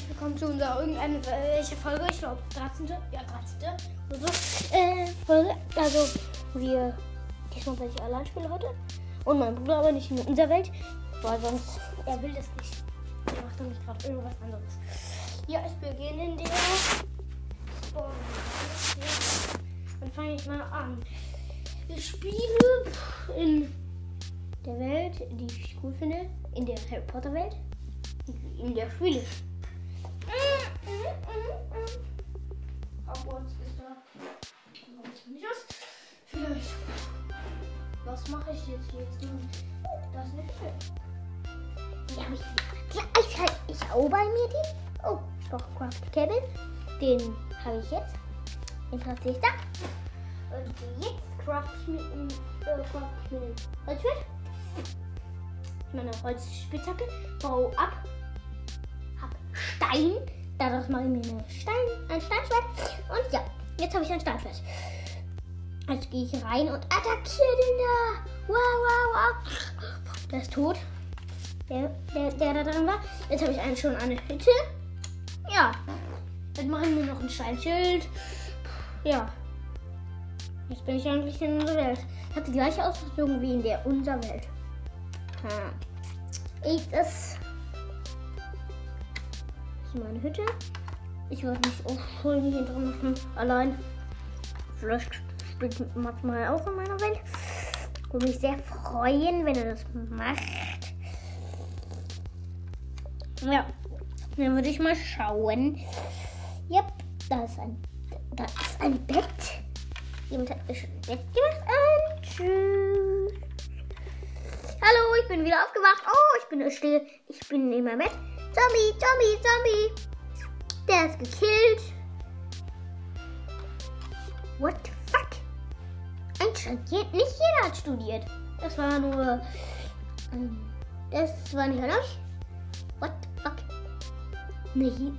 herzlich willkommen zu unserer irgendeine welche Folge, ich glaube 13. Ja, 13. oder so. Äh, Folge. Also, wir diesmal werde ich allein spielen heute. Und mein Bruder aber nicht in unserer Welt, weil sonst er will das nicht. Er macht nämlich gerade irgendwas anderes. Ja, ich beginne in der Spawn. Dann fange ich mal an. Ich spiele in der Welt, die ich cool finde, in der Harry Potter Welt, in der ich. Hogwarts ist da. Warum ist nicht aus? Vielleicht. Was mache ich jetzt hier? Jetzt nun, Das ist nicht schön. Die habe ich gleich halt ich bei mir die. Oh, doch, Craft Cabin. Den habe ich jetzt. Den platziere ich da. Und jetzt craft ich mit dem äh, craft ich Holzschwert. Meine Holzspitzhacke. Bau ab. Hab Stein. Daraus mache ich mir Stein, ein Steinschwert. Und ja, jetzt habe ich ein Steinschwert. Jetzt gehe ich rein und attackiere den da. Wow, wow, wow. Der ist tot. Der, der, der da drin war. Jetzt habe ich einen schon eine Hütte. Ja. Jetzt mache ich mir noch ein Steinschild. Ja. Jetzt bin ich eigentlich in unserer Welt. Ich habe die gleiche Ausrüstung wie in der unserer Welt. Hm. Ich, das ist meine Hütte. Ich werde mich auch voll hier drin machen. Allein. Vielleicht spielt Mats mal auch in meiner Welt. Würde mich sehr freuen, wenn er das macht. Ja. Dann würde ich mal schauen. Yep, da ist ein, da ist ein Bett. Jemand hat schon ein Bett gemacht. Und tschüss. Hallo, ich bin wieder aufgewacht. Oh, ich bin still. Ich bin in meinem Bett. Zombie, Zombie, Zombie. Der ist gekillt. What the fuck? Ein studiert. Nicht jeder hat studiert. Das war nur. Ähm, Das war nicht an euch. What the fuck? Nee,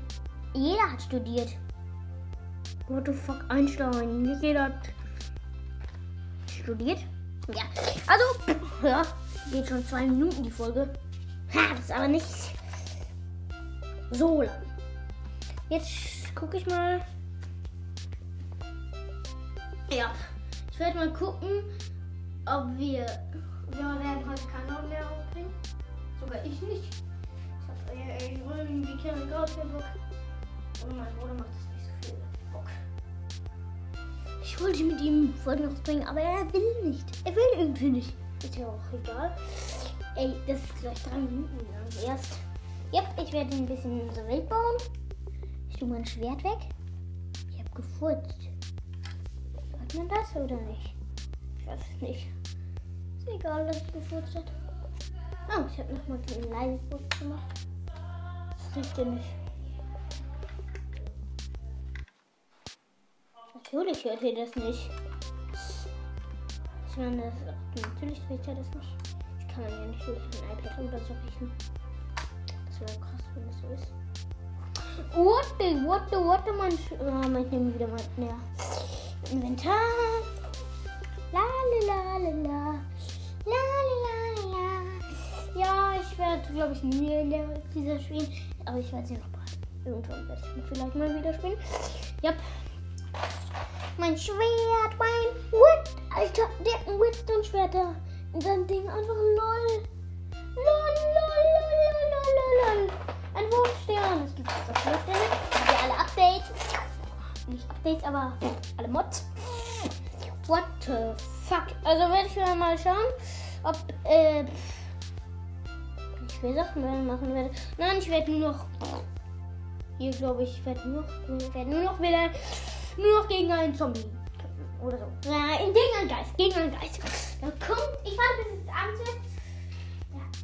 jeder hat studiert. What the fuck, Einstein. Nicht jeder hat Studiert? Ja. Also, ja, geht schon zwei Minuten die Folge. Ha, das ist aber nicht So lang. Jetzt gucke ich mal. Ja, ich werde mal gucken, ob wir. Wir werden heute keinen Laut mehr aufbringen. Sogar ich nicht. Ich habe äh, irgendwie keinen Bock. Oder mein Bruder macht das wollte mit ihm Folgen rausbringen, aber er will nicht. Er will irgendwie nicht. Ist ja auch egal. Ey, das ist gleich drei Minuten lang erst. Yep, ich werde ein bisschen unsere Welt bauen. Ich tue mein Schwert weg. Ich habe gefurzt. Hört man das oder nicht? Ich weiß es nicht. Ist egal, dass ich gefurzt habe. Oh, ich habe nochmal einen leisen Furz gemacht. Das riecht ja nicht. Natürlich hört ihr das nicht. Ich meine, das, natürlich riecht ihr das nicht. Das kann man ja nicht durch ein iPad oder so riechen. Das wäre krass, wenn das so ist. What the, what the, what the, man. Oh, ich nehme wieder mein ja. Inventar. La la la la la. La la la la. Ja, ich werde, glaube ich, nie in der dieser spielen. Aber ich werde sie noch behalten. Irgendwann werde ich vielleicht mal wieder spielen. Yep. Mein Schwert, mein What? Alter, der hat ein Redstone-Schwert da. In seinem Ding einfach lol. Lol, lol, lol, lol, lol, lol. Ein Wurfstern. Es gibt jetzt auch Wurfsterne. Habt ihr alle Updates? Nicht Updates, aber alle Mods. What the fuck? Also werde ich mal schauen, ob äh, ich will Sachen machen werde. Nein, ich werde nur noch hier glaube ich, werde nur noch, werde nur noch wieder nur noch gegen einen Zombie oder so. Nein, gegen einen Geist, gegen einen Geist. Da kommt, ich warte bis es abends wird.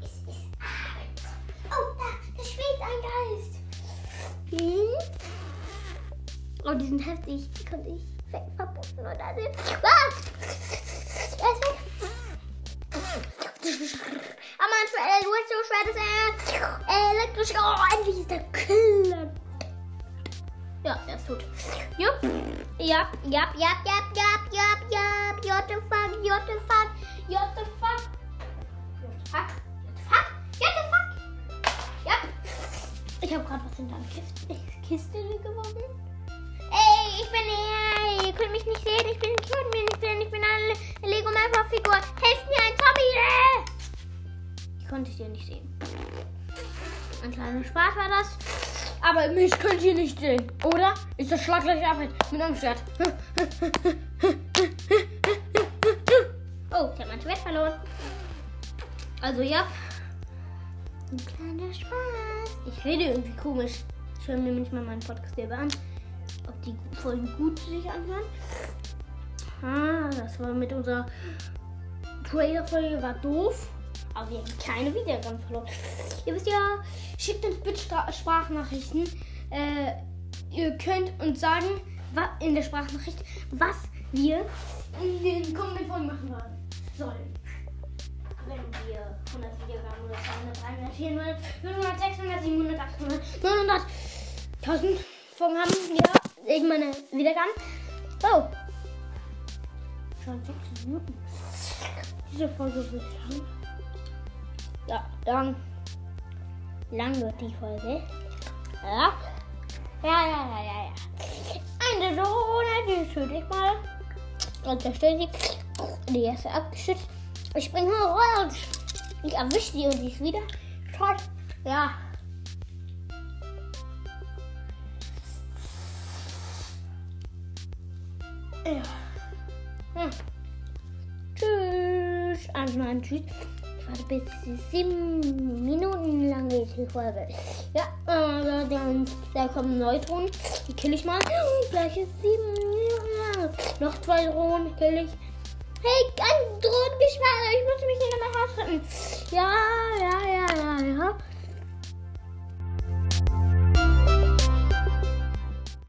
Ist es abends. Oh, da, da schwebt ein Geist. Hm? Oh, die sind heftig. Die konnte ich weg verbunden oder so. Ah! Er ist. Aber Schwert, du hast so schwer, das äh, elektrisch. Oh, endlich ist der Killer. Ja, er ist tot. Jupp. Ja, ja, ja, ja, ja, ja, ja. What the fuck, what the fuck, what the fuck. What the fuck, what the fuck. Ja. Ich habe gerade was in deiner Kiste, Kiste gewonnen. Ey, ich bin hier. Ihr könnt mich nicht sehen. Ich bin, ich könnt mich nicht sehen. Ich bin eine Lego Mapper Figur. Helft mir ein Zombie. Ich konnte es dir nicht sehen. Ein kleiner Spaß war das. Aber mich könnt ihr nicht sehen, oder? Ich zerschlag gleich ab mit einem Schwert. Oh, ich habe mein Schwert verloren. Also ja, Ein kleiner Spaß. ich rede irgendwie komisch. Ich höre mir manchmal meinen Podcast selber an, ob die Folgen gut sich anhören. Ah, das war mit unserer Trailer-Folge, war doof. Aber wir haben keine Wiedergaben verloren. Ihr wisst ja, schickt uns bitte Sprachnachrichten. Äh, ihr könnt uns sagen, in der Sprachnachricht, was wir in den kommenden Folgen machen sollen. Wenn wir 100 Wiedergaben oder 200, 300, 400, 500, 600, 700, 800, 900, 1000 Folgen haben, ja, irgendwann eine Wiedergaben. So. Schon 6 Minuten. Diese Folge wird lang. Ja, dann lang wird die Folge. Ja. Ja, ja, ja, ja, ja. Eine Drohne, die töte ich mal. Und zerstört sie. Die erste abgeschützt. Ich springe raus. Ich erwische sie und sie ist wieder tot. Ja. Ja. Hm. Tschüss. Also nein, tschüss. Warte bis sieben Minuten lang geht die Folge. Ja, äh, dann da kommen Neutronen. Die kill ich mal. Gleich ist sieben Minuten lang. Noch zwei Drohnen kill ich. Hey, ein Drohnengeschwader. Ich muss mich hier nochmal rausretten. Ja,